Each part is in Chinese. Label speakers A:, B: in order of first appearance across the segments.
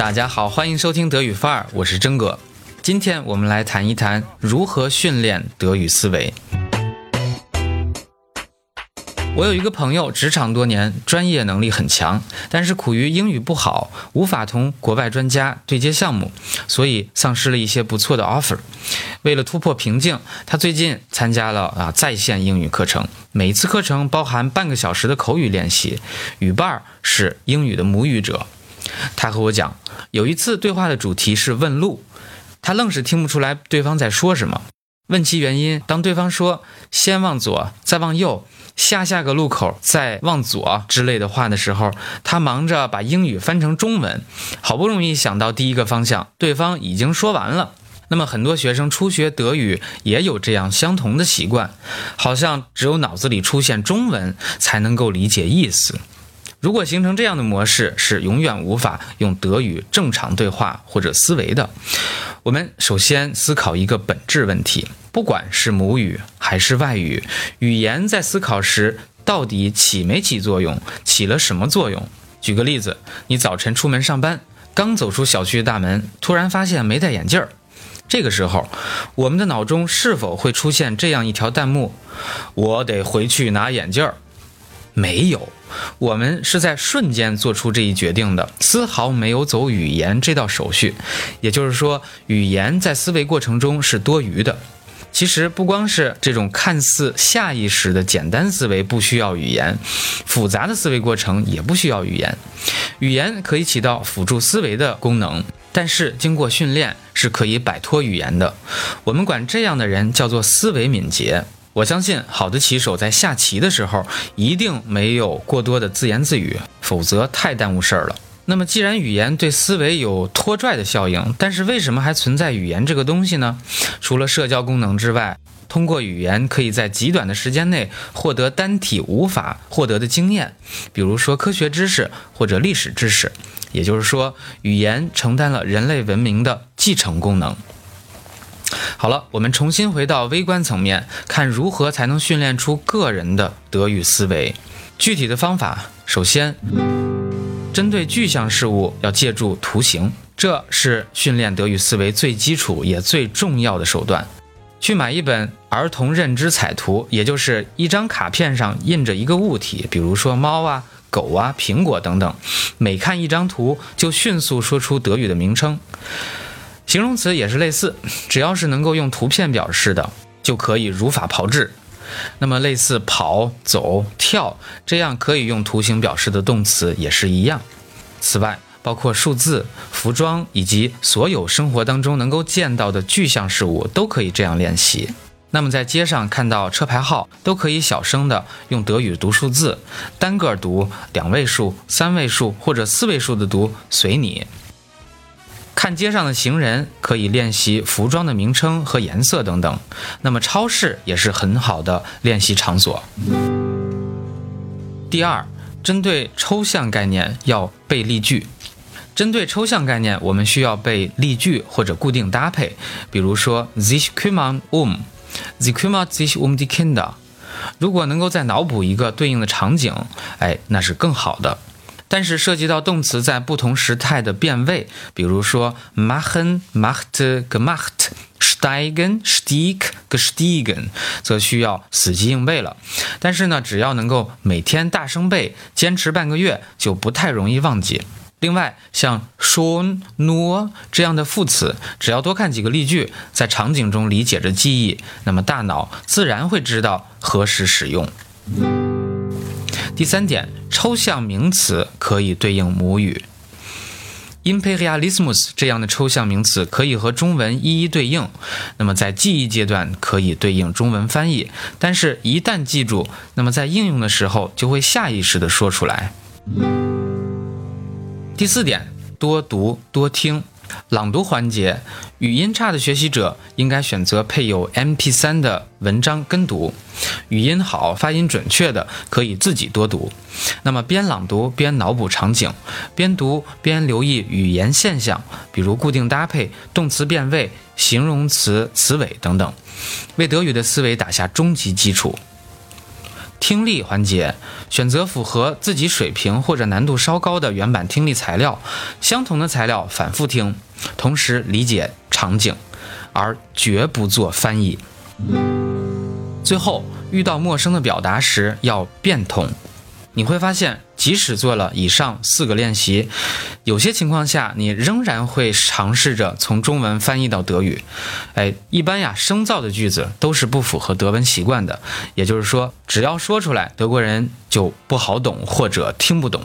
A: 大家好，欢迎收听德语范儿，我是真哥。今天我们来谈一谈如何训练德语思维。我有一个朋友，职场多年，专业能力很强，但是苦于英语不好，无法同国外专家对接项目，所以丧失了一些不错的 offer。为了突破瓶颈，他最近参加了啊在线英语课程，每一次课程包含半个小时的口语练习，语伴儿是英语的母语者。他和我讲，有一次对话的主题是问路，他愣是听不出来对方在说什么。问其原因，当对方说“先往左，再往右，下下个路口再往左”之类的话的时候，他忙着把英语翻成中文，好不容易想到第一个方向，对方已经说完了。那么很多学生初学德语也有这样相同的习惯，好像只有脑子里出现中文才能够理解意思。如果形成这样的模式，是永远无法用德语正常对话或者思维的。我们首先思考一个本质问题：不管是母语还是外语，语言在思考时到底起没起作用，起了什么作用？举个例子，你早晨出门上班，刚走出小区大门，突然发现没戴眼镜儿，这个时候，我们的脑中是否会出现这样一条弹幕：“我得回去拿眼镜儿。”没有，我们是在瞬间做出这一决定的，丝毫没有走语言这道手续。也就是说，语言在思维过程中是多余的。其实不光是这种看似下意识的简单思维不需要语言，复杂的思维过程也不需要语言。语言可以起到辅助思维的功能，但是经过训练是可以摆脱语言的。我们管这样的人叫做思维敏捷。我相信，好的棋手在下棋的时候一定没有过多的自言自语，否则太耽误事儿了。那么，既然语言对思维有拖拽的效应，但是为什么还存在语言这个东西呢？除了社交功能之外，通过语言可以在极短的时间内获得单体无法获得的经验，比如说科学知识或者历史知识。也就是说，语言承担了人类文明的继承功能。好了，我们重新回到微观层面，看如何才能训练出个人的德语思维。具体的方法，首先，针对具象事物要借助图形，这是训练德语思维最基础也最重要的手段。去买一本儿童认知彩图，也就是一张卡片上印着一个物体，比如说猫啊、狗啊、苹果等等，每看一张图就迅速说出德语的名称。形容词也是类似，只要是能够用图片表示的，就可以如法炮制。那么类似跑、走、跳这样可以用图形表示的动词也是一样。此外，包括数字、服装以及所有生活当中能够见到的具象事物都可以这样练习。那么在街上看到车牌号，都可以小声的用德语读数字，单个读、两位数、三位数或者四位数的读，随你。看街上的行人，可以练习服装的名称和颜色等等。那么超市也是很好的练习场所。第二，针对抽象概念要背例句。针对抽象概念，我们需要背例句或者固定搭配。比如说，sich kümmern um，sie kümmert sich um die Kinder。如果能够再脑补一个对应的场景，哎，那是更好的。但是涉及到动词在不同时态的变位，比如说 machen、macht、gemacht、steigen、stieg、gestiegen，则需要死记硬背了。但是呢，只要能够每天大声背，坚持半个月，就不太容易忘记。另外，像 schon、nur 这样的副词，只要多看几个例句，在场景中理解着记忆，那么大脑自然会知道何时使用。第三点，抽象名词可以对应母语。imperialismus 这样的抽象名词可以和中文一一对应，那么在记忆阶段可以对应中文翻译，但是一旦记住，那么在应用的时候就会下意识地说出来。第四点，多读多听。朗读环节，语音差的学习者应该选择配有 MP3 的文章跟读；语音好、发音准确的可以自己多读。那么边朗读边脑补场景，边读边留意语言现象，比如固定搭配、动词变位、形容词词尾等等，为德语的思维打下终极基础。听力环节，选择符合自己水平或者难度稍高的原版听力材料，相同的材料反复听，同时理解场景，而绝不做翻译。最后，遇到陌生的表达时要变通。你会发现，即使做了以上四个练习，有些情况下你仍然会尝试着从中文翻译到德语。哎，一般呀，生造的句子都是不符合德文习惯的，也就是说，只要说出来，德国人就不好懂或者听不懂。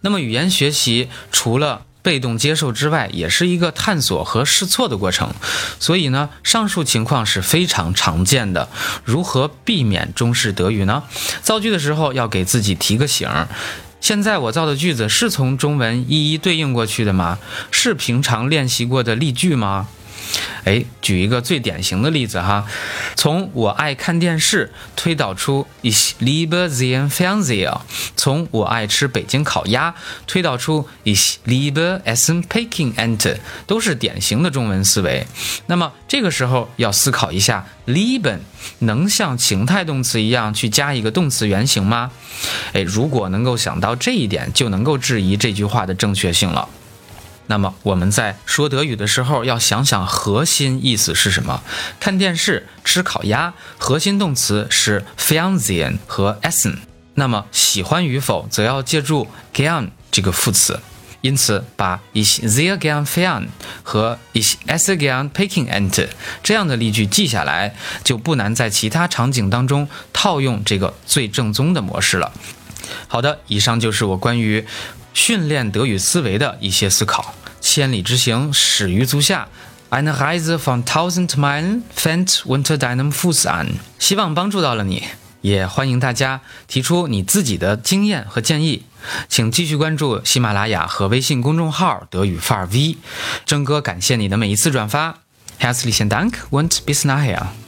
A: 那么，语言学习除了被动接受之外，也是一个探索和试错的过程，所以呢，上述情况是非常常见的。如何避免中式德语呢？造句的时候要给自己提个醒儿：现在我造的句子是从中文一一对应过去的吗？是平常练习过的例句吗？哎，举一个最典型的例子哈，从我爱看电视推导出 ich liebe den Fernseher，从我爱吃北京烤鸭推导出 ich liebe Essen Peking Ente，都是典型的中文思维。那么这个时候要思考一下，lieben 能像情态动词一样去加一个动词原形吗？哎，如果能够想到这一点，就能够质疑这句话的正确性了。那么我们在说德语的时候，要想想核心意思是什么。看电视、吃烤鸭，核心动词是 Fernsehen 和 Essen。那么喜欢与否，则要借助 gern 这个副词。因此，把 Ich sehr gern fern 和 Ich esse gern Peking Ente 这样的例句记下来，就不难在其他场景当中套用这个最正宗的模式了。好的，以上就是我关于。训练德语思维的一些思考。千里之行，始于足下。Eine Reise von tausend Meilen fängt unter deinem Fuß an。希望帮助到了你，也欢迎大家提出你自己的经验和建议。请继续关注喜马拉雅和微信公众号“德语范儿 V”。征哥感谢你的每一次转发。Herzlichen Dank und bis nachher。